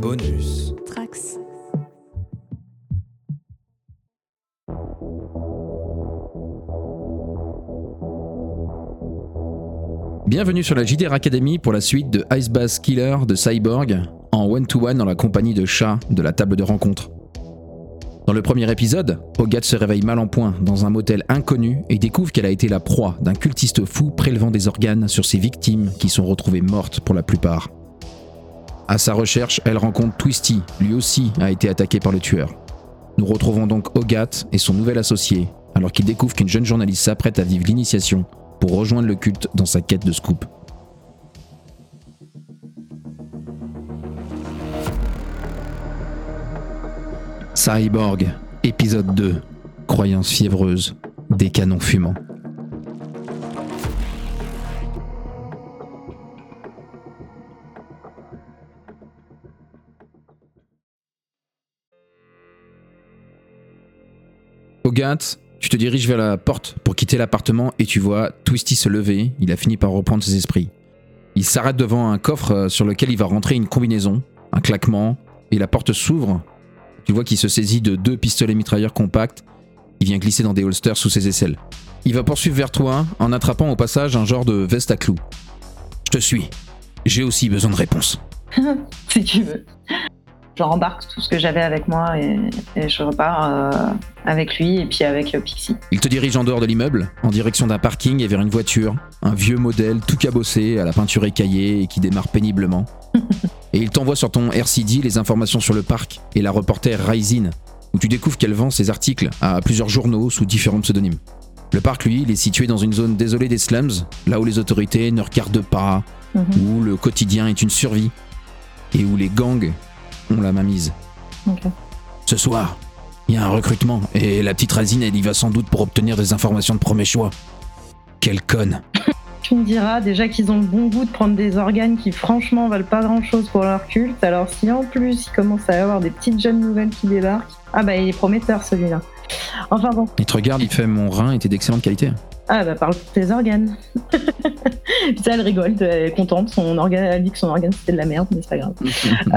Bonus. Trax. Bienvenue sur la JDR Academy pour la suite de Ice Bass Killer de Cyborg en one-to-one dans la compagnie de chats de la table de rencontre. Dans le premier épisode, Hogat se réveille mal en point dans un motel inconnu et découvre qu'elle a été la proie d'un cultiste fou prélevant des organes sur ses victimes qui sont retrouvées mortes pour la plupart. À sa recherche, elle rencontre Twisty, lui aussi a été attaqué par le tueur. Nous retrouvons donc Hogat et son nouvel associé alors qu'il découvre qu'une jeune journaliste s'apprête à vivre l'initiation pour rejoindre le culte dans sa quête de scoop. Cyborg, épisode 2, croyance fiévreuse, des canons fumants. Tu te diriges vers la porte pour quitter l'appartement et tu vois Twisty se lever, il a fini par reprendre ses esprits. Il s'arrête devant un coffre euh, sur lequel il va rentrer une combinaison, un claquement, et la porte s'ouvre. Tu vois qu'il se saisit de deux pistolets mitrailleurs compacts, il vient glisser dans des holsters sous ses aisselles. Il va poursuivre vers toi en attrapant au passage un genre de veste à clous. Je te suis. J'ai aussi besoin de réponses. si tu veux. Je rembarque tout ce que j'avais avec moi et, et je repars euh, avec lui et puis avec euh, Pixie. Il te dirige en dehors de l'immeuble, en direction d'un parking et vers une voiture, un vieux modèle tout cabossé, à la peinture écaillée et qui démarre péniblement. et il t'envoie sur ton RCD les informations sur le parc et la reporter Ryzine, où tu découvres qu'elle vend ses articles à plusieurs journaux sous différents pseudonymes. Le parc, lui, il est situé dans une zone désolée des slums, là où les autorités ne regardent pas, Mhm. où le quotidien est une survie, et où les gangs ont la mainmise. Ok. Ce soir, il y a un recrutement et la petite Razine, elle y va sans doute pour obtenir des informations de premier choix. Quelle conne. Tu me diras déjà qu'ils ont le bon goût de prendre des organes qui franchement valent pas grand chose pour leur culte. Alors si en plus il commence à y avoir des petites jeunes nouvelles qui débarquent, ah bah il est prometteur celui-là. Enfin bon, Il te regarde, il fait mon rein était d'excellente qualité. ah bah parle de tes organes. Puis ça elle rigole, elle est contente, son organe, elle dit que son organe c'était de la merde, mais c'est pas grave.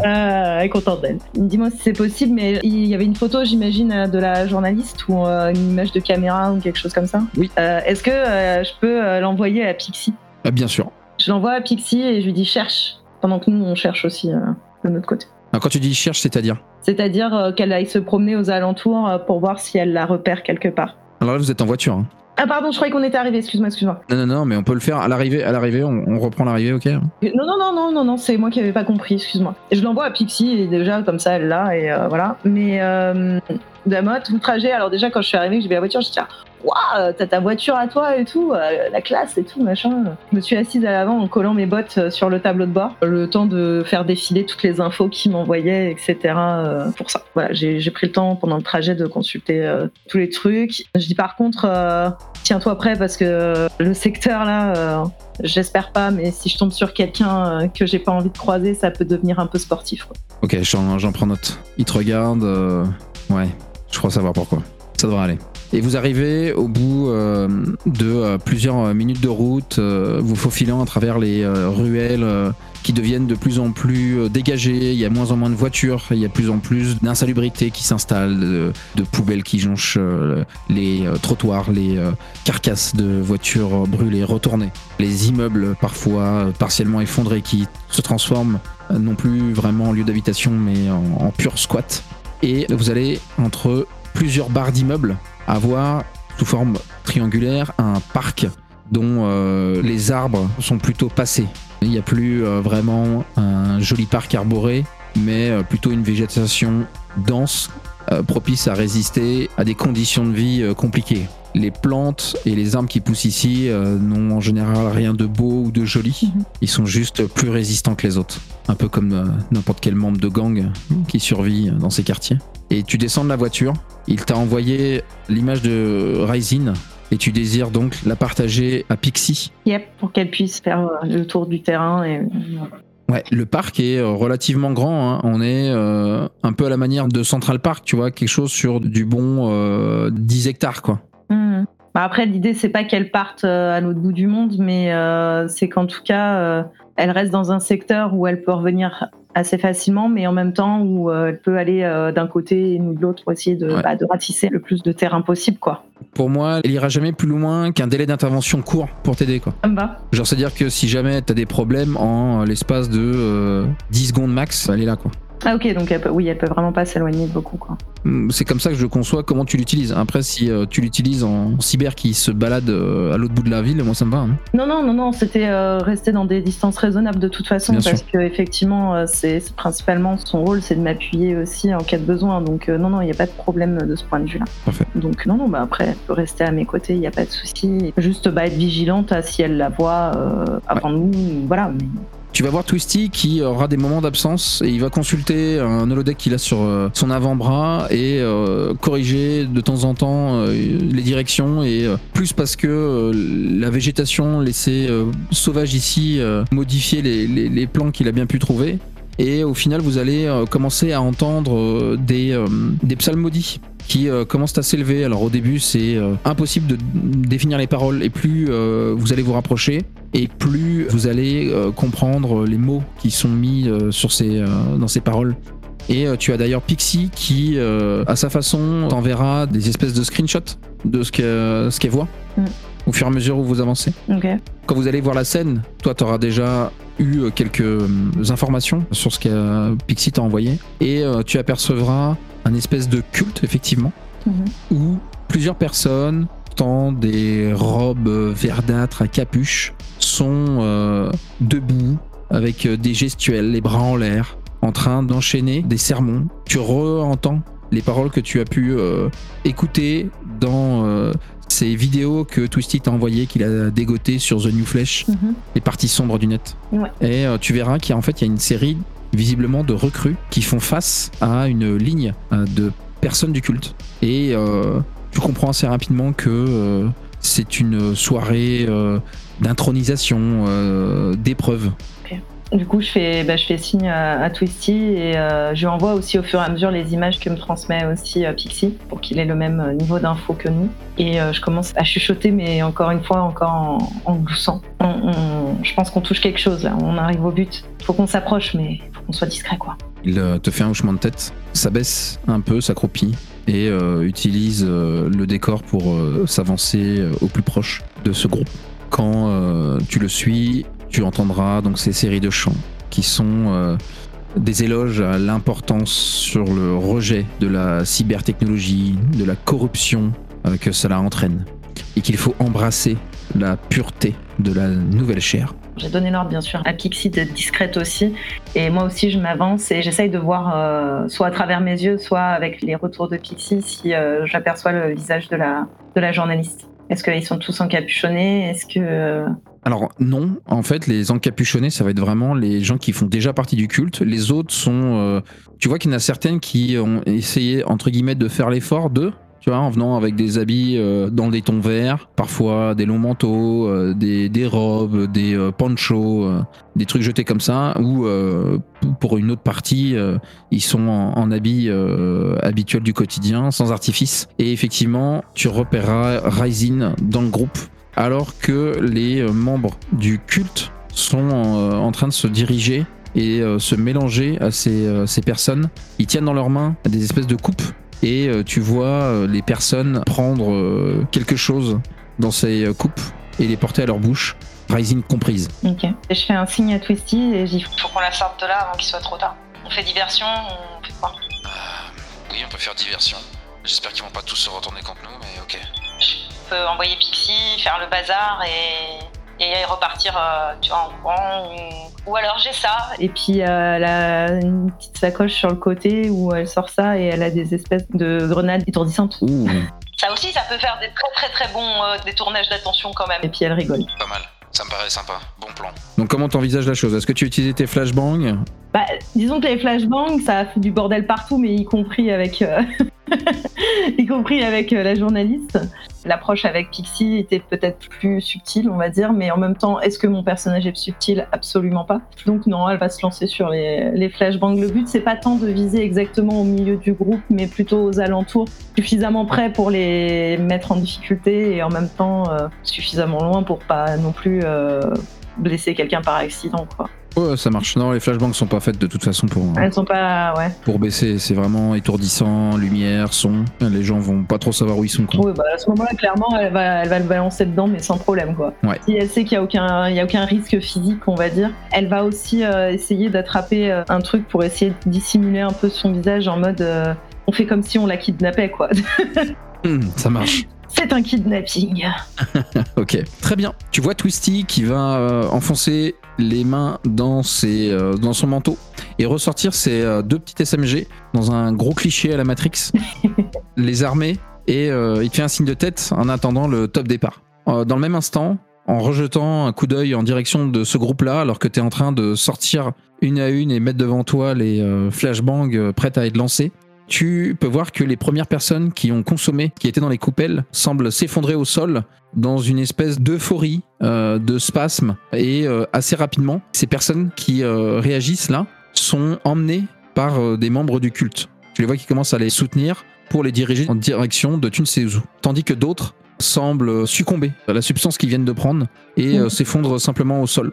Euh, elle est contente d'elle. Dis-moi si c'est possible, mais il y avait une photo, j'imagine, de la journaliste ou euh, une image de caméra ou quelque chose comme ça. Oui. Euh, Est-ce que je peux l'envoyer à Pixie? Ah, bien sûr. Je l'envoie à Pixie et je lui dis cherche, pendant que nous on cherche aussi de notre côté. Alors, quand tu dis cherche, c'est-à-dire C'est-à-dire euh, qu'elle aille se promener aux alentours euh, pour voir si elle la repère quelque part. Alors là, vous êtes en voiture. hein. Ah pardon, je croyais qu'on était arrivé, excuse-moi, excuse-moi. Non, non, non, mais on peut le faire à l'arrivée. À l'arrivée, on, on reprend l'arrivée, ok Non, non, non, non, non, non, c'est moi qui avais pas compris, excuse-moi. Et je l'envoie à Pixie et déjà comme ça elle l'a et euh, voilà. Mais euh, Damot, tout le trajet, alors déjà quand je suis arrivée, j'ai vu la voiture, je me suis dit, waouh, t'as ta voiture à toi et tout, euh, la classe et tout, machin. Je me suis assise à l'avant en collant mes bottes euh, sur le tableau de bord, le temps de faire défiler toutes les infos qu'il m'envoyait, etc. euh, pour ça. Voilà, j'ai pris le temps pendant le trajet de consulter tous les trucs. Je dis par contre, tiens-toi prêt parce que le secteur là, j'espère pas, mais si je tombe sur quelqu'un que j'ai pas envie de croiser, ça peut devenir un peu sportif. Ok, j'en prends note. Il te regarde. Ouais, je crois savoir pourquoi. Ça devrait aller. Et vous arrivez au bout euh, de euh, plusieurs minutes de route, euh, vous faufilant à travers les euh, ruelles euh, qui deviennent de plus en plus euh, dégagées. Il y a moins en moins de voitures, il y a plus en plus d'insalubrité qui s'installe, de, poubelles qui jonchent euh, les euh, trottoirs, les euh, carcasses de voitures brûlées, retournées, les immeubles parfois euh, partiellement effondrés qui se transforment euh, non plus vraiment en lieu d'habitation mais en, en pur squat. Et vous allez entre plusieurs barres d'immeubles avoir sous forme triangulaire un parc dont euh, les arbres sont plutôt passés. Il n'y a plus euh, vraiment un joli parc arboré, mais euh, plutôt une végétation dense, propice à résister à des conditions de vie compliquées. Les plantes et les arbres qui poussent ici euh, n'ont en général rien de beau ou de joli. Mhm. Ils sont juste plus résistants que les autres. Un peu comme euh, n'importe quel membre de gang qui survit dans ces quartiers. Et tu descends de la voiture. Il t'a envoyé l'image de Ryzine et tu désires donc la partager à Pixie. Yep, pour qu'elle puisse faire euh, le tour du terrain et Ouais, le parc est relativement grand. hein. On est euh, un peu à la manière de Central Park, tu vois, quelque chose sur du bon euh, 10 hectares, quoi. Mhm. Bah après, l'idée, c'est pas qu'elle parte euh, à l'autre bout du monde, mais euh, c'est qu'en tout cas, euh, elle reste dans un secteur où elle peut revenir assez facilement, mais en même temps où euh, elle peut aller euh, d'un côté et nous de l'autre pour essayer de, Ouais. bah, de ratisser le plus de terrain possible, quoi. Pour moi, elle ira jamais plus loin qu'un délai d'intervention court pour t'aider, quoi. Ça me va. Genre, c'est-à-dire que si jamais t'as des problèmes en l'espace de euh, 10 secondes max, elle est là, quoi. Ah ok, donc elle peut, oui, elle peut vraiment pas s'éloigner de beaucoup, quoi. Mm, C'est comme ça que je conçois comment tu l'utilises. Après, si euh, tu l'utilises en cyber qui se balade euh, à l'autre bout de la ville, moi ça me va. hein. Non, non, non, non, c'était euh, rester dans des distances raisonnables de toute façon, Bien parce que effectivement, c'est principalement son rôle, c'est de m'appuyer aussi en cas de besoin. Donc non, non, il n'y a pas de problème de ce point de vue-là. Parfait. Donc non, non, bah après, elle peut rester à mes côtés, il n'y a pas de souci. Juste bah, être vigilante à si elle la voit avant nous, voilà. mais- Tu vas voir Twisty qui aura des moments d'absence et il va consulter un holodeck qu'il a sur euh, son avant-bras et euh, corriger de temps en temps euh, les directions et plus parce que la végétation laissée sauvage ici modifier les plans qu'il a bien pu trouver. Et au final, vous allez euh, commencer à entendre euh, des, euh, des psalmodies qui euh, commencent à s'élever. Alors au début, c'est impossible de définir les paroles et plus vous allez vous rapprocher et plus vous allez comprendre les mots qui sont mis sur ces, dans ces paroles. Et tu as d'ailleurs Pixie qui, à sa façon, t'enverra des espèces de screenshots de ce que- ce qu'elle voit Mm. Au fur et à mesure où vous avancez. Quand vous allez voir la scène, toi, tu auras déjà eu euh, quelques euh, informations sur ce que Pixie t'a envoyé et euh, tu apercevras un espèce de culte, effectivement, Mhm. où plusieurs personnes, dans des robes euh, verdâtres à capuche, sont euh, debout avec euh, des gestuels, les bras en l'air, en train d'enchaîner des sermons. Tu re-entends les paroles que tu as pu euh, écouter dans euh, ces vidéos que Twisty t'a envoyées, qu'il a dégotées sur The New Flesh, Mhm. les parties sombres du net. Ouais. Et euh, tu verras qu'il y a en fait il y a une série visiblement de recrues qui font face à une ligne euh, de personnes du culte. Et euh, tu comprends assez rapidement que euh, c'est une soirée d'intronisation, d'épreuve. Du coup, je fais, bah, je fais signe à, Twisty et euh, je lui envoie aussi au fur et à mesure les images que me transmet aussi euh, Pixie pour qu'il ait le même euh, niveau d'info que nous. Et je commence à chuchoter, mais encore une fois, encore en, en gloussant. Je pense qu'on touche quelque chose on arrive au but. Faut qu'on s'approche, mais faut qu'on soit discret quoi. Il te fait un hochement de tête, s'abaisse un peu, s'accroupit et utilise le décor pour s'avancer au plus proche de ce groupe. Quand tu le suis, tu entendras donc ces séries de chants qui sont euh, des éloges à l'importance sur le rejet de la cybertechnologie, de la corruption euh, que cela entraîne et qu'il faut embrasser la pureté de la nouvelle chair. J'ai donné l'ordre bien sûr à Pixie d'être discrète aussi. Et moi aussi, je m'avance et j'essaye de voir euh, soit à travers mes yeux, soit avec les retours de Pixie si j'aperçois le visage de la, de la journaliste. Est-ce qu'ils sont tous encapuchonnés? Est-ce que. euh, Alors non, en fait, les encapuchonnés, ça va être vraiment les gens qui font déjà partie du culte. Les autres sont, euh, tu vois qu'il y en a certaines qui ont essayé entre guillemets de faire l'effort de, tu vois, en venant avec des habits euh, dans des tons verts, parfois des longs manteaux, euh, des, robes, des euh, ponchos, euh, des trucs jetés comme ça. Ou pour une autre partie, ils sont en, habits habituels du quotidien, sans artifice. Et effectivement, tu repéreras Ryzen dans le groupe alors que les membres du culte sont en train de se diriger et se mélanger à ces personnes. Ils tiennent dans leurs mains des espèces de coupes et euh, tu vois euh, les personnes prendre euh, quelque chose dans ces euh, coupes et les porter à leur bouche, Rising comprise. Ok. Et je fais un signe à Twisty et j'y Faut qu'on la sorte de là avant qu'il soit trop tard. On fait diversion, on fait quoi? Oui, on peut faire diversion. J'espère qu'ils vont pas tous se retourner contre nous, mais ok. Je peux envoyer Pixie, faire le bazar et, et repartir euh, tu vois, en courant. Ou, ou alors j'ai ça. Et puis euh, elle a une petite sacoche sur le côté où elle sort ça et elle a des espèces de grenades étourdissantes. Ouh, Ça aussi, ça peut faire des très très très bons euh, détournages d'attention quand même. Et puis elle rigole. pas mal. Ça me paraît sympa. Bon plan. Donc comment t'envisages la chose? Est-ce que tu utilises tes flashbangs? Bah, disons que les flashbangs, ça a fait du bordel partout, mais y compris avec, euh, y compris avec euh, la journaliste. L'approche avec Pixie était peut-être plus subtile, on va dire, mais en même temps, est-ce que mon personnage est subtil? Absolument pas. Donc non, elle va se lancer sur les, flashbangs. Le but, c'est pas tant de viser exactement au milieu du groupe, mais plutôt aux alentours, suffisamment près pour les mettre en difficulté et en même temps euh, suffisamment loin pour pas non plus blesser quelqu'un par accident, quoi. Ouais, ça marche. Non, les flashbangs sont pas faites de toute façon pour, Elles sont pas. Ouais. pour baisser. C'est vraiment étourdissant, lumière, son. Les gens vont pas trop savoir où ils sont. Quoi. Ouais, bah à ce moment-là, clairement, elle va, elle va le balancer dedans, mais sans problème, quoi. Ouais. Si elle sait qu'il n'y a, aucun- il y a aucun risque physique, on va dire, elle va aussi euh, essayer d'attraper euh, un truc pour essayer de dissimuler un peu son visage en mode. euh, on fait comme si on la kidnappait, quoi. Hum, ça marche. C'est un kidnapping. Ok, très bien. Tu vois Twisty qui va euh, enfoncer les mains dans, ses, euh, dans son manteau et ressortir ses euh, deux petites SMG dans un gros cliché à la Matrix, les armer et il te fait un signe de tête en attendant le top départ. Dans le même instant, en rejetant un coup d'œil en direction de ce groupe-là, alors que tu es en train de sortir une à une et mettre devant toi les flashbangs prêtes à être lancés, tu peux voir que les premières personnes qui ont consommé, qui étaient dans les coupelles, semblent s'effondrer au sol dans une espèce d'euphorie, euh, de spasme, et euh, assez rapidement, ces personnes qui euh, réagissent là sont emmenées par des membres du culte. Tu les vois qui commencent à les soutenir pour les diriger en direction de Tunsezu. Tandis que d'autres semblent succomber à la substance qu'ils viennent de prendre et Mhm. s'effondrent simplement au sol.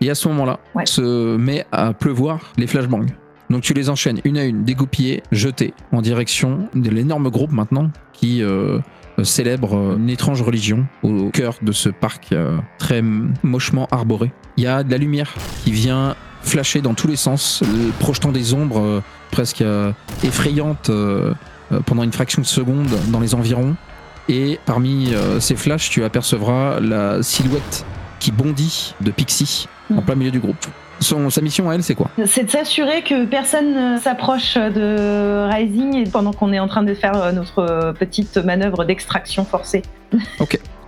Et à ce moment-là, Ouais. se met à pleuvoir les flashbangs. Donc tu les enchaînes une à une, dégoupillées, jetées en direction de l'énorme groupe maintenant qui euh, célèbre euh, une étrange religion au cœur de ce parc euh, très mochement arboré. Il y a de la lumière qui vient flasher dans tous les sens, euh, projetant des ombres euh, presque euh, effrayantes euh, euh, pendant une fraction de seconde dans les environs. Et parmi euh, ces flashs, tu apercevras la silhouette qui bondit de Pixie en Mhm. plein milieu du groupe. Son, sa mission à elle, c'est quoi C'est de s'assurer que personne ne s'approche de Rising pendant qu'on est en train de faire euh, notre euh, petite manœuvre d'extraction forcée.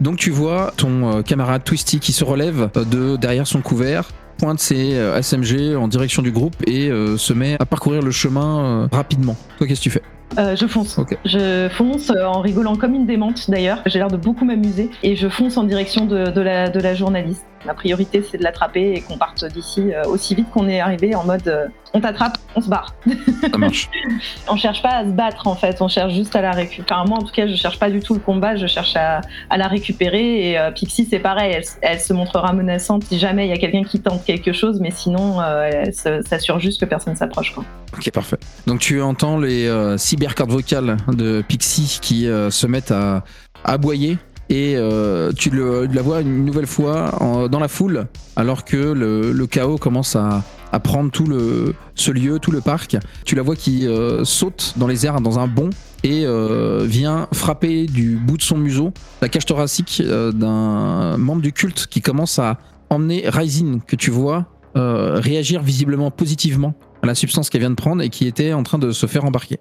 Donc tu vois ton euh, camarade Twisty qui se relève de derrière son couvert, pointe ses SMG en direction du groupe et euh, se met à parcourir le chemin euh, rapidement. Toi, qu'est-ce que tu fais Euh, je fonce. Ok. Je fonce en rigolant comme une démente d'ailleurs. J'ai l'air de beaucoup m'amuser et je fonce en direction de, de la, de la journaliste. Ma priorité c'est de l'attraper et qu'on parte d'ici euh, aussi vite qu'on est arrivé en mode euh, on t'attrape, on se barre. Ça marche. On cherche pas à se battre en fait, on cherche juste à la récupérer. Enfin, moi en tout cas je cherche pas du tout le combat, je cherche à, à la récupérer et euh, Pixie c'est pareil, elle, elle se montrera menaçante si jamais il y a quelqu'un qui tente quelque chose mais sinon euh, elle s'assure juste que personne s'approche. Ok, parfait. Donc tu entends les euh, cybercartes vocales de Pixie qui se mettent à aboyer et euh, tu le- la vois une nouvelle fois en- dans la foule alors que le, le chaos commence à, à prendre tout le, ce lieu, tout le parc. Tu la vois qui euh, saute dans les airs dans un bond et euh, vient frapper du bout de son museau la cage thoracique euh, d'un membre du culte qui commence à emmener Ryzen que tu vois euh, réagir visiblement positivement la substance qu'elle vient de prendre et qui était en train de se faire embarquer.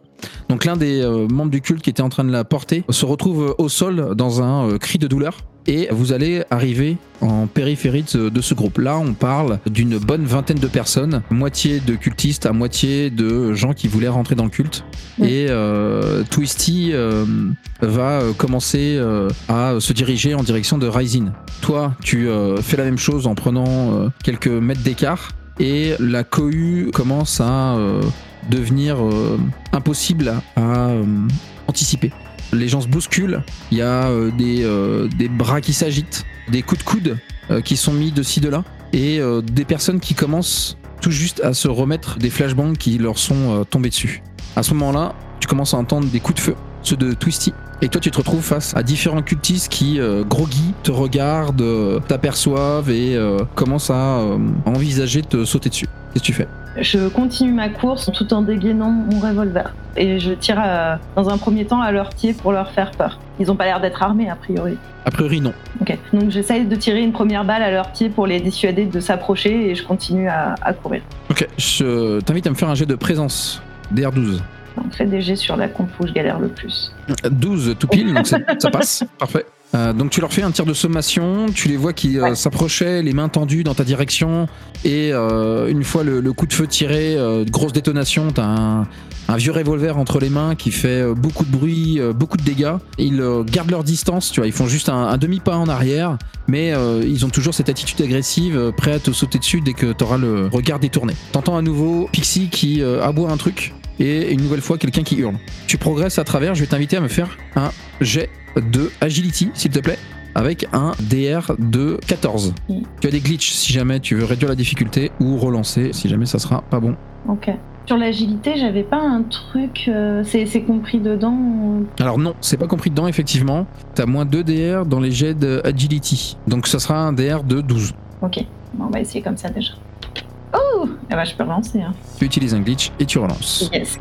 Donc l'un des euh, membres du culte qui était en train de la porter se retrouve au sol dans un euh, cri de douleur et vous allez arriver en périphérie de, de ce groupe. Là, on parle d'une bonne vingtaine de personnes, moitié de cultistes à moitié de gens qui voulaient rentrer dans le culte. Et euh, Twisty va commencer à se diriger en direction de Ryzen. Toi, tu fais la même chose en prenant quelques mètres d'écart et la cohue commence à euh, devenir euh, impossible à, euh, anticiper. Les gens se bousculent, il y a des, des bras qui s'agitent, des coups de coude qui sont mis de ci, de là, et des personnes qui commencent tout juste à se remettre des flashbangs qui leur sont tombés dessus. À ce moment-là, tu commences à entendre des coups de feu, ceux de Twisty. Et toi, tu te retrouves face à différents cultistes qui, euh, groggy, te regardent, euh, t'aperçoivent et euh, commencent à euh, envisager de te sauter dessus. Qu'est-ce que tu fais? Je continue ma course tout en dégainant mon revolver. Et je tire dans un premier temps à leurs pieds pour leur faire peur. Ils ont pas l'air d'être armés a priori. A priori, non. Ok. Donc j'essaye de tirer une première balle à leurs pieds pour les dissuader de s'approcher et je continue à, à courir. Ok, je t'invite à me faire un jet de présence. DR12. Donc fais des jets sur la comp où je galère le plus. 12 tout pile, donc ça passe. Parfait. Euh, donc tu leur fais un tir de sommation, tu les vois qui euh, Ouais. s'approchaient, les mains tendues dans ta direction, et euh, une fois le, le coup de feu tiré, euh, grosse détonation, t'as un, un vieux revolver entre les mains qui fait euh, beaucoup de bruit, euh, beaucoup de dégâts. Ils euh, gardent leur distance, tu vois, ils font juste un, un demi-pas en arrière, mais euh, ils ont toujours cette attitude agressive, euh, prêt à te sauter dessus dès que t'auras le regard détourné. T'entends à nouveau Pixie qui euh, aboie un truc, et une nouvelle fois quelqu'un qui hurle. Tu progresses à travers, je vais t'inviter à me faire un jet de agility, s'il te plaît. avec un DR de 14. Mm. Tu as des glitches si jamais tu veux réduire la difficulté ou relancer si jamais ça sera pas bon. Ok. Sur l'agilité, j'avais pas un truc. euh, c'est c'est compris dedans Alors non, c'est pas compris dedans effectivement. T'as moins 2 DR dans les jets de agility. Donc ça sera un DR de 12. Ok. On va essayer comme ça déjà. Ah bah, je peux relancer. Hein. Tu utilises un glitch et tu relances. Yes.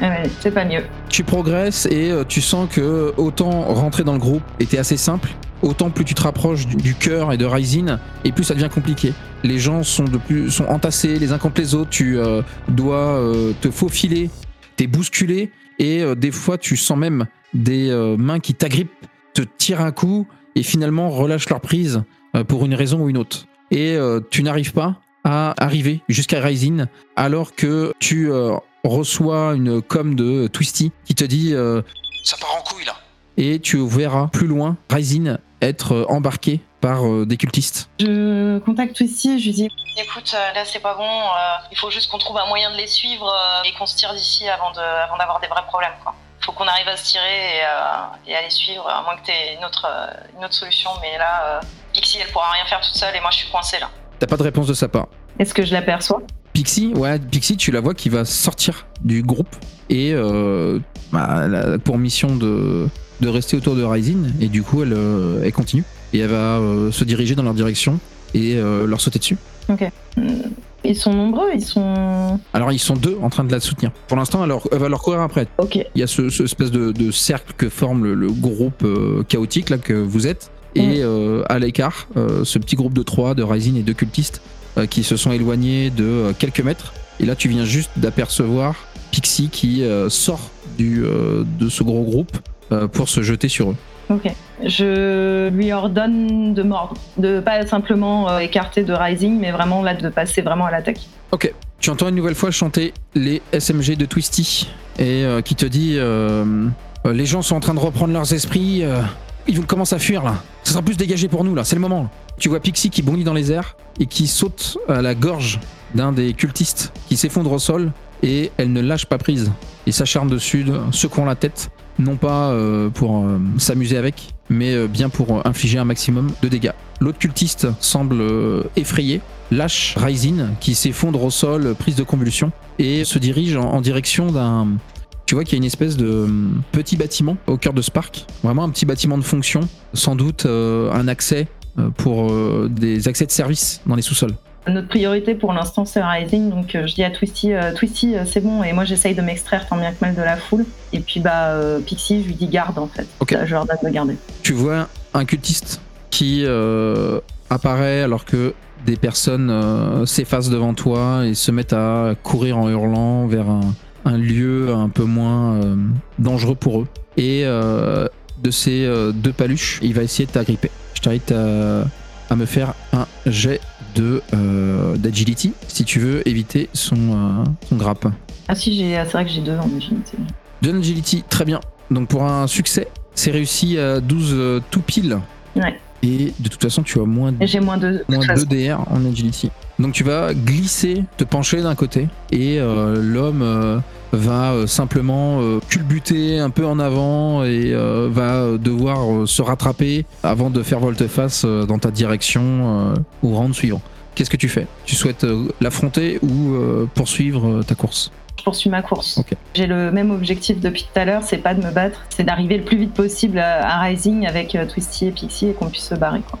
Ah ouais, c'est pas mieux. Tu progresses et euh, tu sens que autant rentrer dans le groupe était assez simple, autant plus tu te rapproches du, du cœur et de Ryzen, et plus ça devient compliqué. Les gens sont de plus sont entassés les uns contre les autres. Tu euh, dois euh, te faufiler, t'es bousculé, et euh, des fois tu sens même des euh, mains qui t'agrippent, te tirent un coup et finalement relâchent leur prise euh, pour une raison ou une autre. Et euh, tu n'arrives pas à arriver jusqu'à Ryzen alors que tu euh, reçois une com de Twisty qui te dit euh, ça part en couille là et tu verras plus loin Ryzen être euh, embarqué par euh, des cultistes. Je contacte ici, je lui dis Écoute, là c'est pas bon, euh, il faut juste qu'on trouve un moyen de les suivre euh, et qu'on se tire d'ici avant de- avant d'avoir des vrais problèmes. Quoi. Faut qu'on arrive à se tirer et, euh, et à les suivre, à moins que t'aies une autre, une autre solution. Mais là, euh, Pixie elle pourra rien faire toute seule et moi je suis coincée là. T'as pas de réponse de sa part. est-ce que je l'aperçois? Pixie, ouais, Pixie, tu la vois qui va sortir du groupe et euh, bah, elle a pour mission de, de rester autour de Ryzen et du coup elle, euh, elle continue et elle va euh, se diriger dans leur direction et leur sauter dessus. Ils sont nombreux, ils sont. Alors ils sont deux en train de la soutenir. Pour l'instant, elle, elle va leur courir après. Ok. Il y a ce, ce espèce de, de cercle que forme le, le groupe chaotique là que vous êtes. Et euh, à l'écart, euh, ce petit groupe de trois, de Ryzen et de cultistes, euh, qui se sont éloignés de quelques mètres. Et là, tu viens juste d'apercevoir Pixie qui sort du, de ce gros groupe pour se jeter sur eux. Ok. Je lui ordonne de mordre, de pas simplement écarter de Rising, mais vraiment là de passer vraiment à l'attaque. Ok. Tu entends une nouvelle fois chanter les SMG de Twisty et qui te dit les gens sont en train de reprendre leurs esprits, ils vont commencer à fuir là. Ça sera plus dégagé pour nous là, c'est le moment. Tu vois Pixie qui bondit dans les airs et qui saute à la gorge d'un des cultistes qui s'effondre au sol et elle ne lâche pas prise. Il s'acharne dessus, secouant la tête, non pas euh, pour euh, s'amuser avec, mais euh, bien pour infliger un maximum de dégâts. L'autre cultiste semble effrayé, lâche Ryzen qui s'effondre au sol, prise de convulsion, et se dirige en direction d'un. Tu vois qu'il y a une espèce de hum, petit bâtiment au cœur de Spark, vraiment un petit bâtiment de fonction, sans doute euh, un accès euh, pour euh, des accès de service dans les sous-sols. Notre priorité pour l'instant c'est Rising, donc je dis à Twisty, Twisty c'est bon, et moi j'essaye de m'extraire tant bien que mal de la foule. Et puis bah Pixie, je lui dis garde en fait. Je leur donne de garder. tu vois un cultiste qui apparaît alors que des personnes s'effacent devant toi et se mettent à courir en hurlant vers un, un lieu un peu moins euh, dangereux pour eux. Et euh, de ces euh, deux paluches, il va essayer de t'agripper. Je t'invite à, à me faire un jet de d'agility si tu veux éviter son, son grappe. Ah si, j'ai, c'est vrai que j'ai deux en agilité. De l'agility, très bien. Donc pour un succès, c'est réussi à 12 euh, tout pile. Ouais. Et de toute façon, tu as moins, de moins façon. 2 DR en agility. Donc tu vas glisser, te pencher d'un côté, et euh, l'homme euh, va euh, simplement culbuter un peu en avant et va devoir se rattraper avant de faire volte-face dans ta direction au round suivant. Qu'est-ce que tu fais? Tu souhaites l'affronter ou poursuivre ta course? Poursuis ma course. Ok. J'ai le même objectif depuis tout à l'heure, c'est pas de me battre, c'est d'arriver le plus vite possible à, Rising avec euh, Twisty et Pixie et qu'on puisse se barrer. Quoi.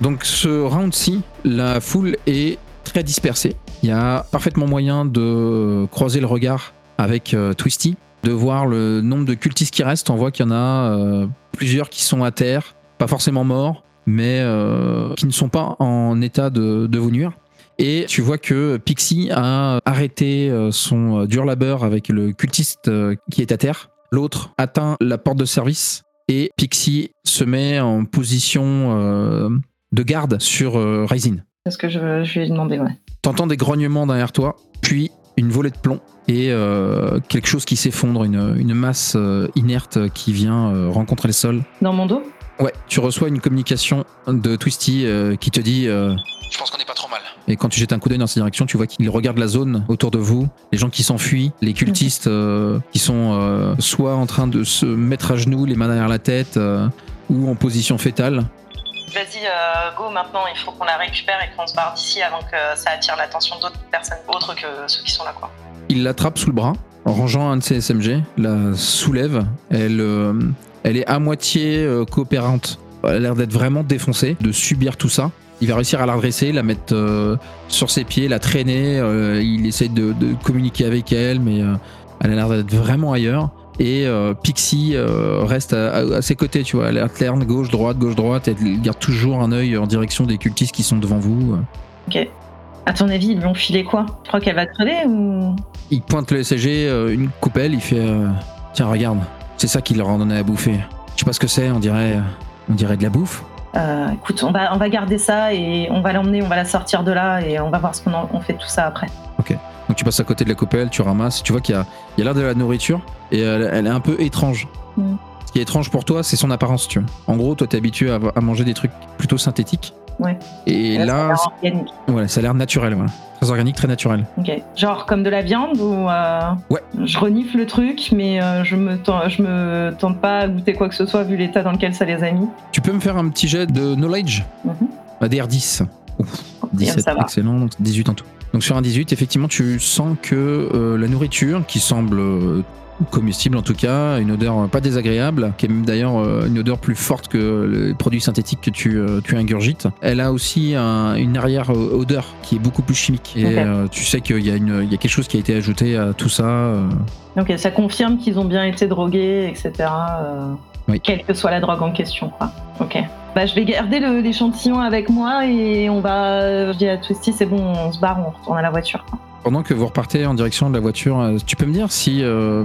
Donc ce round-ci, la foule est très dispersée. Il y a parfaitement moyen de croiser le regard avec euh, Twisty, de voir le nombre de cultistes qui restent. On voit qu'il y en a euh, plusieurs qui sont à terre, pas forcément morts, mais euh, qui ne sont pas en état de, de vous nuire. Et tu vois que Pixie a arrêté euh, son euh, dur labeur avec le cultiste euh, qui est à terre. L'autre atteint la porte de service et Pixie se met en position de garde sur Ryzen. C'est ce que je, je lui ai demandé, ouais. T'entends des grognements derrière toi, puis une volée de plomb et euh, quelque chose qui s'effondre, une, une masse euh, inerte qui vient euh, rencontrer le sol. Dans mon dos? Ouais, tu reçois une communication de Twisty qui te dit Je pense qu'on n'est pas trop mal. Et quand tu jettes un coup d'œil dans sa direction, tu vois qu'il regarde la zone autour de vous, les gens qui s'enfuient, les cultistes euh, qui sont euh, soit en train de se mettre à genoux, les mains derrière la tête, euh, ou en position fétale. Vas-y, euh, go maintenant, il faut qu'on la récupère et qu'on se barre d'ici avant que ça attire l'attention d'autres personnes autres que ceux qui sont là, quoi. Il l'attrape sous le bras, en rangeant un de ses SMG, la soulève. Elle, euh, elle est à moitié euh, coopérante. Elle a l'air d'être vraiment défoncée, de subir tout ça. Il va réussir à la redresser, la mettre euh, sur ses pieds, la traîner. euh, il essaie de, de communiquer avec elle, mais euh, elle a l'air d'être vraiment ailleurs. Et Pixie reste à, à- à ses côtés, tu vois. Elle alterne gauche, droite, gauche, droite. Elle garde toujours un œil en direction des cultistes qui sont devant vous. À ton avis, ils lui ont filé quoi? Tu crois qu'elle va crever ou? Il pointe le SG, euh, une coupelle, il fait Tiens, regarde, c'est ça qu'il leur en donnait à bouffer. Je sais pas ce que c'est, on dirait, on dirait de la bouffe. Euh, Écoute, on va, on va garder ça et on va l'emmener, on va la sortir de là et on va voir ce qu'on en- on fait de tout ça après. Donc tu passes à côté de la coupelle, tu ramasses, tu vois qu'il y a, il y a l'air de la nourriture et elle, elle est un peu étrange. Mm. Ce qui est étrange pour toi, c'est son apparence, tu vois. En gros, toi, t'es habitué à, à manger des trucs plutôt synthétiques. Ouais. Et ça a là, organique. c'est- ouais, ça a l'air naturel, voilà. Très organique, très naturel. Ok. Genre comme de la viande ou euh, Ouais. Je renifle le truc, mais euh, je me tente, je me tente pas à goûter quoi que ce soit vu l'état dans lequel ça les a mis. Tu peux me faire un petit jet de knowledge? Mhm. Un DR10. Ouf, Bien, 17, ça excellent, donc 18 en tout. Donc sur un 18, effectivement, tu sens que euh, la nourriture, qui semble comestible en tout cas, une odeur euh, pas désagréable, qui est même d'ailleurs euh, une odeur plus forte que les produits synthétiques que tu, euh, tu ingurgites, elle a aussi un- une arrière-odeur qui est beaucoup plus chimique. Et euh, tu sais qu'il y, a y quelque chose qui a été ajouté à tout ça. Donc ça confirme qu'ils ont bien été drogués, etc. euh, Oui. Quelle que soit la drogue en question, quoi. Ok. Bah, je vais garder l'échantillon avec moi et on va. Je dis à Twisty, c'est bon, on se barre, on retourne à la voiture. quoi. Pendant que vous repartez en direction de la voiture, euh, tu peux me dire si, euh,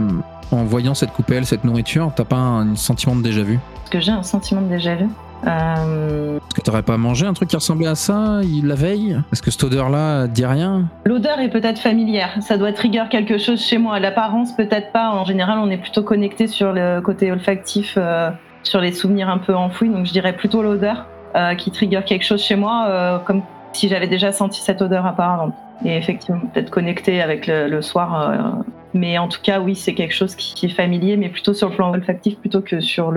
en voyant cette coupelle, cette nourriture, t'as pas un sentiment de déjà vu? Parce que j'ai un sentiment de déjà vu? Euh, Est-ce que t'aurais pas mangé un truc qui ressemblait à ça la veille? Est-ce que cette odeur-là dit rien? L'odeur est peut-être familière, ça doit trigger quelque chose chez moi. L'apparence, peut-être pas. En général, on est plutôt connecté sur le côté olfactif, euh, sur les souvenirs un peu enfouis. Donc, je dirais plutôt l'odeur euh, qui trigger quelque chose chez moi, comme si j'avais déjà senti cette odeur auparavant. Et effectivement, peut-être connecté avec le, soir. euh, mais en tout cas, oui, c'est quelque chose qui, est familier, mais plutôt sur le plan olfactif plutôt que sur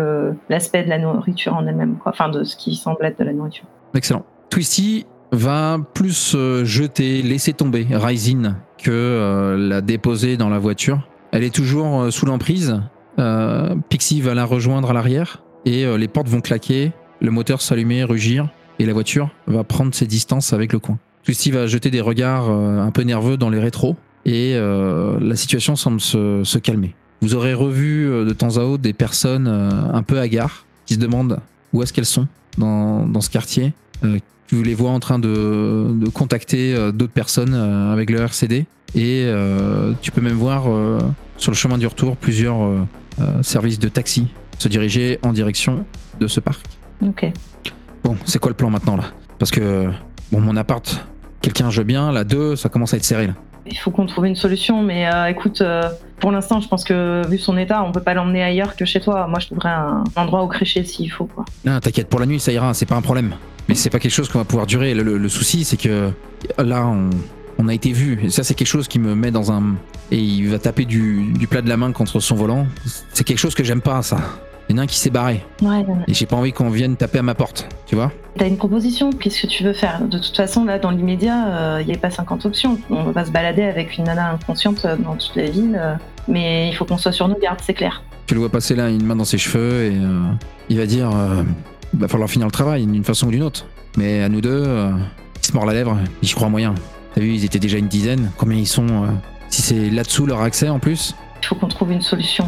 l'aspect de la nourriture en elle-même. Enfin, de ce qui semble être de la nourriture. Excellent. Twisty va plus euh, jeter, laisser tomber Ryzin que euh, la déposer dans la voiture. Elle est toujours sous l'emprise. Pixie va la rejoindre à l'arrière et les portes vont claquer, le moteur s'allumer, rugir et la voiture va prendre ses distances avec le coin. Twisty va jeter des regards euh, un peu nerveux dans les rétros et euh, la situation semble se, se calmer. Vous aurez revu euh, de temps à autre des personnes un peu hagards qui se demandent où est-ce qu'elles sont dans, dans ce quartier. Euh, tu les vois en train de, de contacter d'autres personnes avec le RCD et euh, tu peux même voir sur le chemin du retour plusieurs services de taxi se diriger en direction de ce parc. Ok. Bon, c'est quoi le plan maintenant là? Parce que bon, mon appart, quelqu'un joue bien, la 2, ça commence à être serré là. Il faut qu'on trouve une solution, mais euh, écoute, euh, pour l'instant, je pense que vu son état, on peut pas l'emmener ailleurs que chez toi. Moi, je trouverais un endroit où crécher s'il faut. Quoi. Non, t'inquiète, pour la nuit ça ira, c'est pas un problème. Mais c'est pas quelque chose qu'on va pouvoir durer. Le, le- le souci, c'est que là, on, on a été vu. Et ça, c'est quelque chose qui me met dans un. Et il va taper du, du plat de la main contre son volant. C'est quelque chose que j'aime pas, ça. Il y en a un qui s'est barré. Ouais, Et j'ai pas envie qu'on vienne taper à ma porte, tu vois t'as une proposition Qu'est-ce que tu veux faire? De toute façon, là, dans l'immédiat, il n'y a pas 50 options. On va pas se balader avec une nana inconsciente euh, dans toute la ville, euh, mais il faut qu'on soit sur nos gardes, c'est clair. Tu le vois passer là, une main dans ses cheveux, et euh, il va dire euh, il va falloir finir le travail d'une façon ou d'une autre. Mais à nous deux, euh, il se mord la lèvre, j'y crois moyen. T'as vu, ils étaient déjà une dizaine. Combien ils sont euh, Si c'est là-dessous leur accès en plus? Il faut qu'on trouve une solution.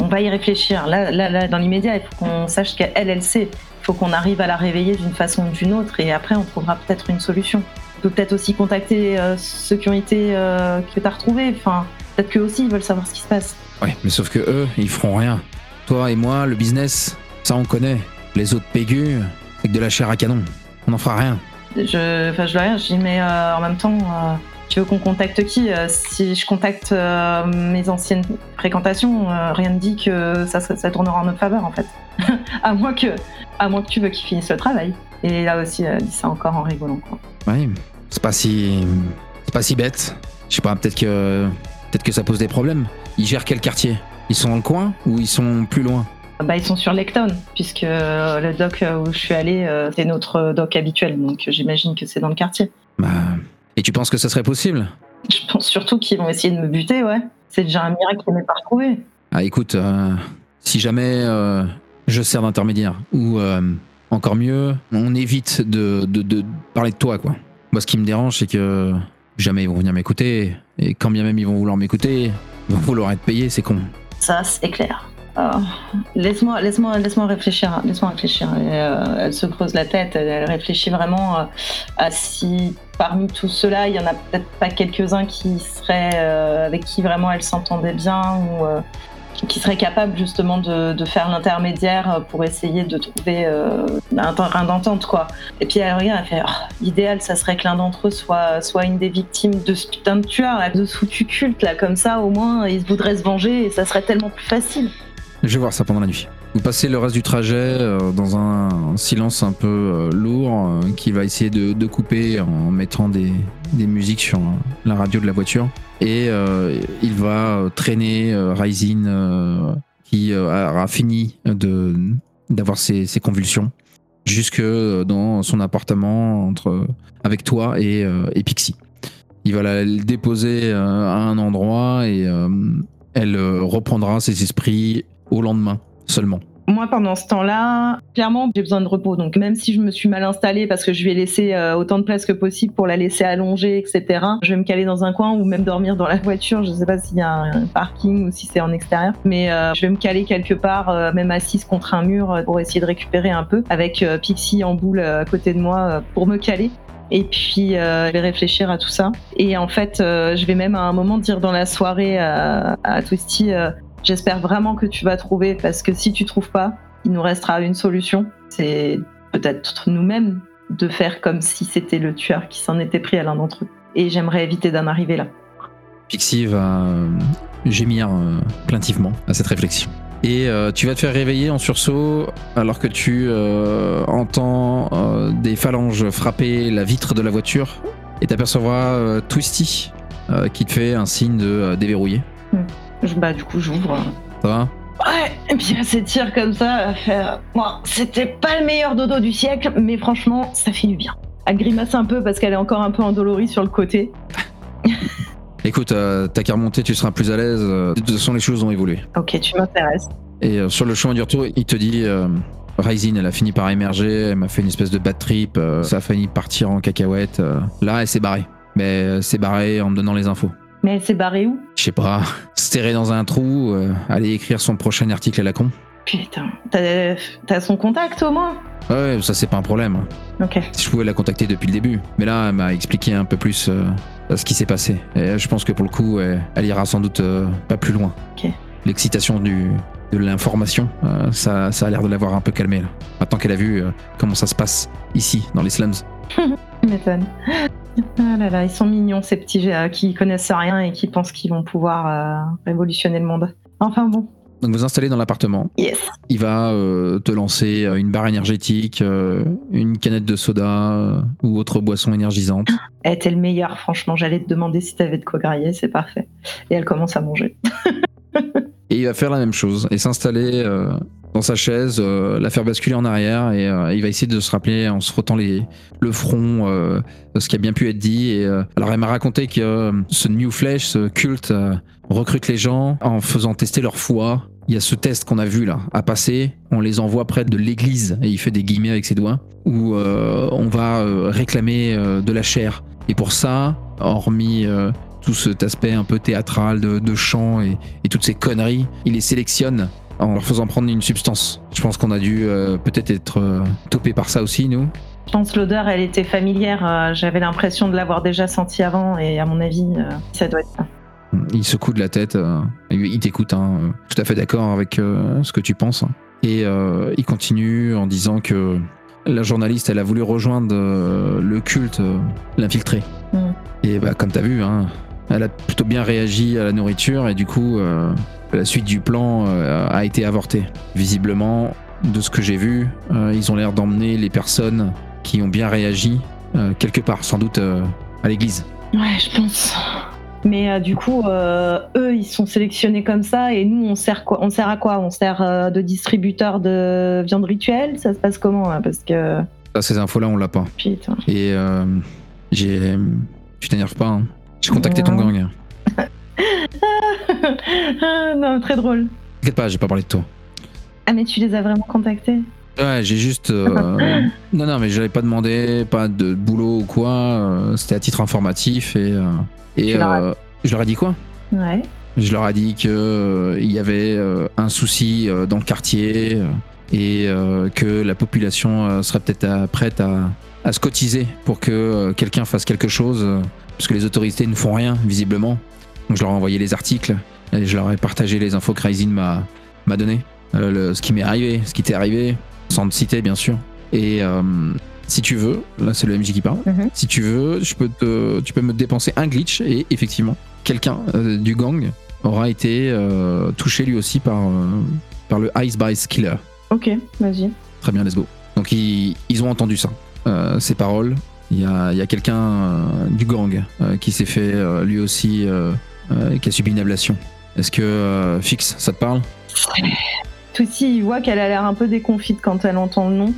On va y réfléchir. Là, là, là dans l'immédiat, il faut qu'on sache qu'elle, elle sait. Il faut qu'on arrive à la réveiller d'une façon ou d'une autre, et après, on trouvera peut-être une solution. On peut peut-être aussi contacter euh, ceux qui ont été euh, que t'as retrouvés. Enfin, peut-être qu'eux aussi ils veulent savoir ce qui se passe. Ouais, mais sauf que eux, ils feront rien. Toi et moi, le business, ça on connaît. Les autres pégus, c'est que de la chair à canon. On n'en fera rien. Je, enfin, je dis rien. Je dis mais euh, en même temps, euh, tu veux qu'on contacte qui Euh, Si je contacte euh, mes anciennes fréquentations, euh, rien ne dit que ça, ça, ça tournera en notre faveur en fait. à moins que, à moins que tu veux qu'ils finissent le travail. Et là aussi, elle dit ça encore en rigolant. Quoi. Ouais, c'est pas si. C'est pas si bête. Je sais pas, peut-être que. Peut-être que ça pose des problèmes. Ils gèrent quel quartier? Ils sont dans le coin ou ils sont plus loin? Bah, ils sont sur Lecton, puisque le doc où je suis allée, c'est notre doc habituel, donc j'imagine que c'est dans le quartier. Bah, et tu penses que ça serait possible Je pense surtout qu'ils vont essayer de me buter, ouais. C'est déjà un miracle qu'ils m'aient pas retrouvé. Ah, écoute, si jamais je sers d'intermédiaire, ou encore mieux, on évite de, de, parler de toi, quoi. Moi, ce qui me dérange, c'est que jamais ils vont venir m'écouter, et quand bien même ils vont vouloir m'écouter, ils vont vouloir être payés, c'est con. Ça, c'est clair. Oh, laisse-moi, laisse-moi, laisse-moi réfléchir. Laisse-moi réfléchir. Euh, elle se creuse la tête. Elle, réfléchit vraiment euh, à si parmi tout cela, il y en a peut-être pas quelques-uns qui seraient euh, avec qui vraiment elle s'entendait bien ou qui serait capable justement de, faire l'intermédiaire pour essayer de trouver un terrain d'entente. Et puis elle regarde, elle fait oh, l'idéal ça serait que l'un d'entre eux soit soit une des victimes de ce putain de tueur là, de foutu culte là comme ça au moins ils voudraient se venger et ça serait tellement plus facile. Je vais voir ça pendant la nuit. Vous passez le reste du trajet euh, dans un, silence un peu euh, lourd euh, qui va essayer de, couper en mettant des, musiques sur la radio de la voiture. Et il va traîner Ryzin qui aura fini d'avoir ses, convulsions jusque dans son appartement entre, avec toi et, et Pixie. Il va la déposer à un endroit et elle reprendra ses esprits au lendemain seulement. Moi, pendant ce temps-là, clairement, j'ai besoin de repos. Donc, même si je me suis mal installée parce que je lui ai laissé euh, autant de place que possible pour la laisser allonger, etc., je vais me caler dans un coin ou même dormir dans la voiture. Je ne sais pas s'il y a un parking ou si c'est en extérieur, mais euh, je vais me caler quelque part, euh, même assise contre un mur, pour essayer de récupérer un peu, avec Pixie en boule à côté de moi pour me caler. Et puis, je vais réfléchir à tout ça. Et en fait, je vais même à un moment dire dans la soirée à Twisty J'espère vraiment que tu vas trouver parce que si tu trouves pas, il nous restera une solution. C'est peut-être nous-mêmes de faire comme si c'était le tueur qui s'en était pris à l'un d'entre eux. Et j'aimerais éviter d'en arriver là. Pixie va euh, gémir euh, plaintivement à cette réflexion. Et euh, tu vas te faire réveiller en sursaut alors que tu entends des phalanges frapper la vitre de la voiture et t'apercevras Twisty qui te fait un signe de déverrouiller. Hmm. Bah, du coup, j'ouvre. Ça va Ouais, et puis elle s'étire comme ça, elle fait. Bon, c'était pas le meilleur dodo du siècle, mais franchement, ça fait du bien. Elle grimace un peu parce qu'elle est encore un peu endolorie sur le côté. Écoute, euh, t'as qu'à remonter, tu seras plus à l'aise. De toute façon, les choses ont évolué. Ok, tu m'intéresses. Et euh, sur le chemin du retour, il te dit euh, Ryzin, elle a fini par émerger, elle m'a fait une espèce de bad trip, ça a fini partir en cacahuète. là, elle s'est barrée. Mais elle s'est barrée en me donnant les infos. Mais elle s'est barrée où? Je sais pas. Se terrer dans un trou, euh, aller écrire son prochain article à la con. Putain, t'as son contact au moins? Ouais, ça c'est pas un problème. Ok. Si je pouvais la contacter depuis le début. Mais là, elle m'a expliqué un peu plus euh, ce qui s'est passé. Et je pense que pour le coup, elle, ira sans doute euh, pas plus loin. Ok. L'excitation du, de l'information, ça, ça a l'air de l'avoir un peu calmé là. Maintenant qu'elle a vu comment ça se passe ici, dans les slums. M'étonne. Ah là là, ils sont mignons ces petits euh, qui connaissent rien et qui pensent qu'ils vont pouvoir euh, révolutionner le monde. Enfin bon. Donc vous installez dans l'appartement. Yes. Il va euh, te lancer une barre énergétique, une canette de soda ou autre boisson énergisante. Elle était le meilleur, franchement. J'allais te demander si t'avais de quoi griller, c'est parfait. Et elle commence à manger. et il va faire la même chose et s'installer dans sa chaise, euh, la faire basculer en arrière et euh, il va essayer de se rappeler en se frottant le front euh, ce qui a bien pu être dit. Et, alors elle m'a raconté que ce New Flesh, ce culte, recrute les gens en faisant tester leur foi. Il y a ce test qu'on a vu là à passer, on les envoie près de l'église et il fait des guillemets avec ses doigts où on va réclamer de la chair. Et pour ça, hormis tout cet aspect un peu théâtral de, chant et toutes ces conneries, il les sélectionne en leur faisant prendre une substance. Je pense qu'on a dû euh, peut-être être, euh, topé par ça aussi, nous. Je pense l'odeur, elle était familière. Euh, j'avais l'impression de l'avoir déjà senti avant, et à mon avis, ça doit être ça. Il secoue de la tête, il t'écoute, hein, tout à fait d'accord avec ce que tu penses. Et il continue en disant que la journaliste, elle a voulu rejoindre le culte, l'infiltrer. Mm. Et bah, comme t'as vu, hein, elle a plutôt bien réagi à la nourriture, et du coup, la suite du plan euh, a été avortée. Visiblement, de ce que j'ai vu, euh, ils ont l'air d'emmener les personnes qui ont bien réagi euh, quelque part, sans doute à l'église. Ouais, je pense. Mais euh, du coup, euh, eux, ils sont sélectionnés comme ça, et nous, on sert quoi On sert à quoi? On sert euh, de distributeur de viande rituelle? Ça se passe comment Parce que ces infos-là, on l'a pas. putain. Et euh, j'ai. Tu t'énerves pas, hein. J'ai contacté ton gang. Ah, non, très drôle. T'inquiète pas, j'ai pas parlé de toi. Ah, mais tu les as vraiment contactés? Ouais, j'ai juste. euh, non, non, mais je l'avais pas demandé, pas de boulot ou quoi. euh, C'était à titre informatif et. euh, et Tu leur as- euh, je leur ai dit quoi? Ouais. Je leur ai dit que euh, il y avait euh, un souci euh, dans le quartier euh, et euh, que la population euh, serait peut-être à- prête à, à se cotiser pour que euh, quelqu'un fasse quelque chose, euh, parce que les autorités ne font rien visiblement. Donc je leur ai envoyé les articles et je leur ai partagé les infos que Raisin m'a m'a donné, euh, le- ce qui m'est arrivé, ce qui t'est arrivé, sans te citer bien sûr. Et euh, si tu veux, là c'est le MJ qui parle. Mhm. Si tu veux, je peux te, tu peux me dépenser un glitch et effectivement, quelqu'un euh, du gang aura été touché lui aussi par, par le Ice Bice Killer. Ok, vas-y. Très bien, let's go. Donc ils, ils ont entendu ça, ces paroles. Il y a, il y a quelqu'un euh, du gang euh, qui s'est fait euh, lui aussi, euh, euh, qui a subi une ablation. Est-ce que euh, Fix, ça te parle? Tootsie, il voit qu'elle a l'air un peu déconfite quand elle entend le nom.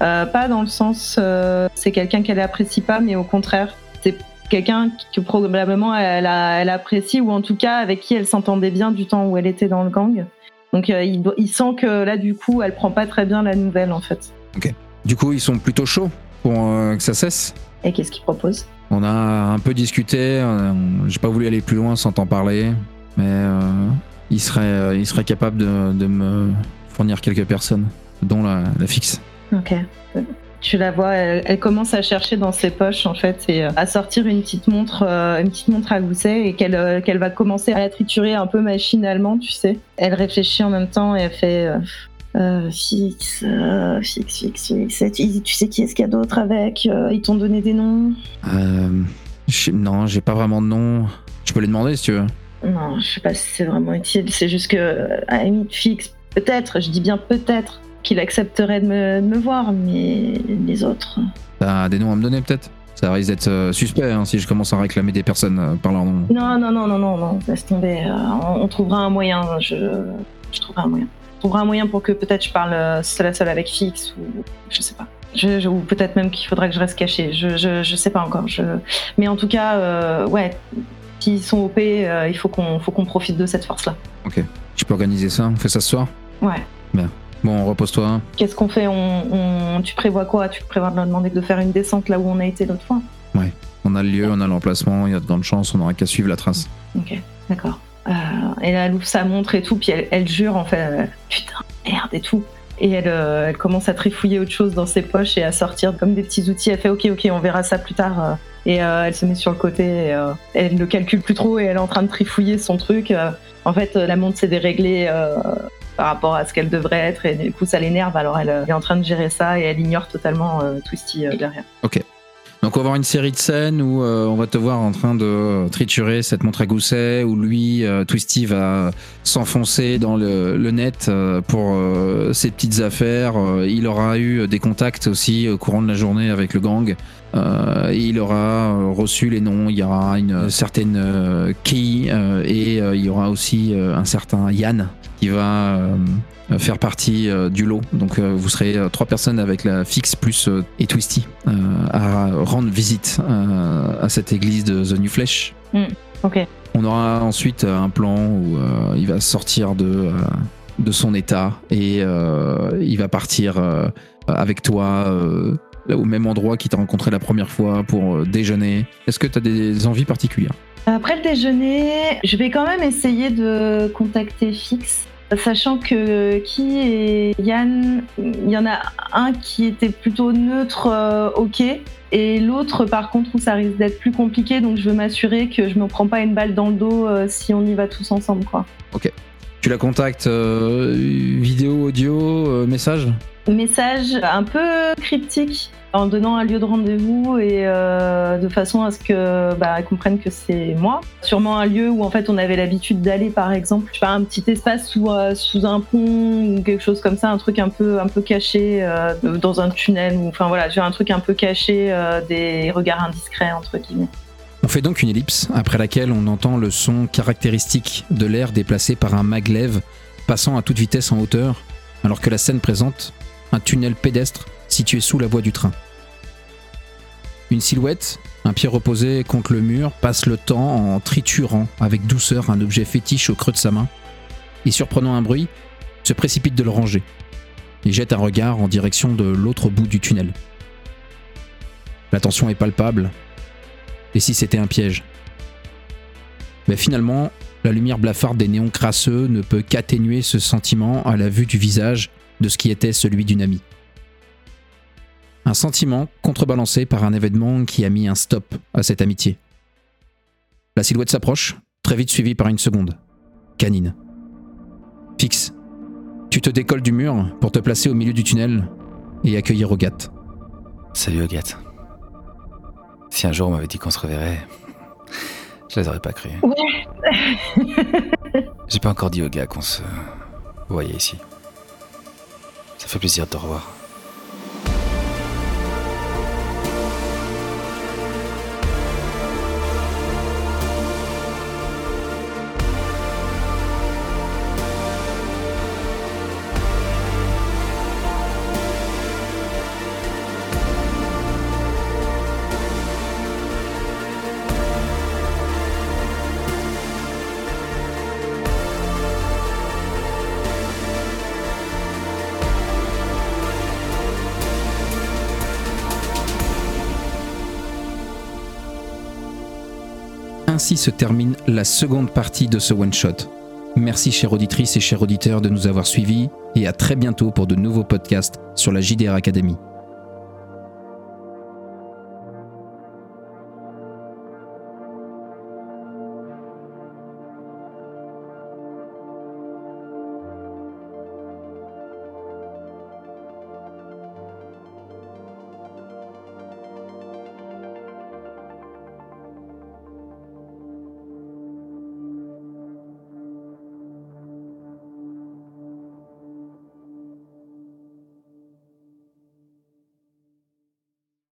Euh, pas dans le sens euh, c'est quelqu'un qu'elle apprécie pas, mais au contraire, c'est quelqu'un que probablement elle, a- elle apprécie ou en tout cas avec qui elle s'entendait bien du temps où elle était dans le gang. Donc euh, il, il sent que là du coup elle prend pas très bien la nouvelle en fait. Du coup, ils sont plutôt chauds? Pour euh, que ça cesse. Et qu'est-ce qu'il propose? On a un peu discuté, euh, j'ai pas voulu aller plus loin sans t'en parler, mais euh, il, serait, il serait capable de, de me fournir quelques personnes, dont la, la fixe. Ok. Tu la vois, elle, elle commence à chercher dans ses poches en fait et à sortir une petite montre, euh, une petite montre à gousset et qu'elle euh, qu'elle va commencer à la triturer un peu machinalement, tu sais. Elle réfléchit en même temps et elle fait euh, euh, fixe, euh, fixe, fixe, fixe. Tu, tu sais qui est-ce qu'il y a d'autre avec Euh, Ils t'ont donné des noms? Euh, je- non, j'ai pas vraiment de nom. Je peux les demander si tu veux. Non, je sais pas si c'est vraiment utile. C'est juste que à limite fixe, peut-être, je dis bien peut-être qu'il accepterait de me, de me voir, mais les autres. T'as des noms à me donner peut-être? Ça risque d'être euh, suspect hein, si je commence à réclamer des personnes par leur nom. Non, non, non, non, non, non, laisse tomber. on, on trouvera un moyen. Je, je trouverai un moyen. On trouvera un moyen pour que peut-être je parle euh, seul à seul avec Fix ou je sais pas. Je, je- ou peut-être même qu'il faudra que je reste caché. Je, je, je sais pas encore. Je... Mais en tout cas, euh, ouais, s'ils sont OP, euh, il faut qu'on qu'on profite de cette force-là. Je peux organiser ça? On fait ça ce soir? Ouais. Bon, repose-toi. Qu'est-ce qu'on fait? On, on- Tu prévois quoi? Tu prévois de leur demander de faire une descente là où on a été l'autre fois? On a le lieu, on a l'emplacement, il y a de grandes chances, on n'aura qu'à suivre la trace. Ok, d'accord. Et elle ouvre sa montre et tout, puis elle, elle jure en fait, euh, putain, merde et tout. Et elle, euh, elle commence à trifouiller autre chose dans ses poches et à sortir comme des petits outils. Elle fait ok, ok, on verra ça plus tard. euh. Et elle se met sur le côté. Elle ne calcule plus trop et elle est en train de trifouiller son truc. en fait, la montre s'est déréglée par rapport à ce qu'elle devrait être et du coup, ça l'énerve. Alors elle, est en train de gérer ça et elle ignore totalement Twisty derrière. Donc on va avoir une série de scènes où euh, on va te voir en train de triturer cette montre à gousset, où lui, euh, Twisty, va s'enfoncer dans le, net euh, pour euh, ses petites affaires. Euh, il aura eu des contacts aussi au courant de la journée avec le gang. Euh, il aura euh, reçu les noms, il y aura une certaine euh, euh, et euh, il y aura aussi euh, un certain Yann qui va euh, faire partie euh, du lot. Donc euh, vous serez euh, trois personnes avec la fixe plus euh, et Twisty euh, à rendre visite euh, à cette église de The New Flesh. Ok. On aura ensuite euh, un plan où euh, il va sortir de, euh, de son état et euh, il va partir euh, avec toi euh, au même endroit qu'il t'a rencontré la première fois pour euh, déjeuner. Est-ce que tu as des envies particulières? Après le déjeuner, je vais quand même essayer de contacter Fix, sachant que qui et Yann, il y en a un qui était plutôt neutre, euh, ok, et l'autre par contre où ça risque d'être plus compliqué, donc je veux m'assurer que je me prends pas une balle dans le dos euh, si on y va tous ensemble, quoi. Tu la contactes euh, vidéo, audio, message? Message un peu cryptique en donnant un lieu de rendez-vous et euh, de façon à ce que bah, elle comprenne que c'est moi. Sûrement un lieu où en fait on avait l'habitude d'aller par exemple, je un petit espace sous, euh, sous un pont ou quelque chose comme ça, un truc un peu un peu caché euh, dans un tunnel ou enfin voilà, un truc un peu caché des regards indiscrets entre guillemets. On fait donc une ellipse, après laquelle on entend le son caractéristique de l'air déplacé par un maglev passant à toute vitesse en hauteur, alors que la scène présente un tunnel pédestre situé sous la voie du train. Une silhouette, un pied reposé contre le mur, passe le temps en triturant avec douceur un objet fétiche au creux de sa main, et surprenant un bruit, se précipite de le ranger, et jette un regard en direction de l'autre bout du tunnel. La tension est palpable, et si c'était un piège? Mais finalement, la lumière blafarde des néons crasseux ne peut qu'atténuer ce sentiment à la vue du visage de ce qui était celui d'une amie. Un sentiment contrebalancé par un événement qui a mis un stop à cette amitié. La silhouette s'approche, très vite suivie par une seconde. Canine. Fixe. Tu te décolles du mur pour te placer au milieu du tunnel et accueillir Ogat. Salut Ogat. Si un jour on m'avait dit qu'on se reverrait, je les aurais pas cru. J'ai pas encore dit au gars qu'on se voyait ici. Ça fait plaisir de te revoir. Ainsi se termine la seconde partie de ce one-shot. Merci chère auditrice et chers auditeurs de nous avoir suivis et à très bientôt pour de nouveaux podcasts sur la JDR Academy.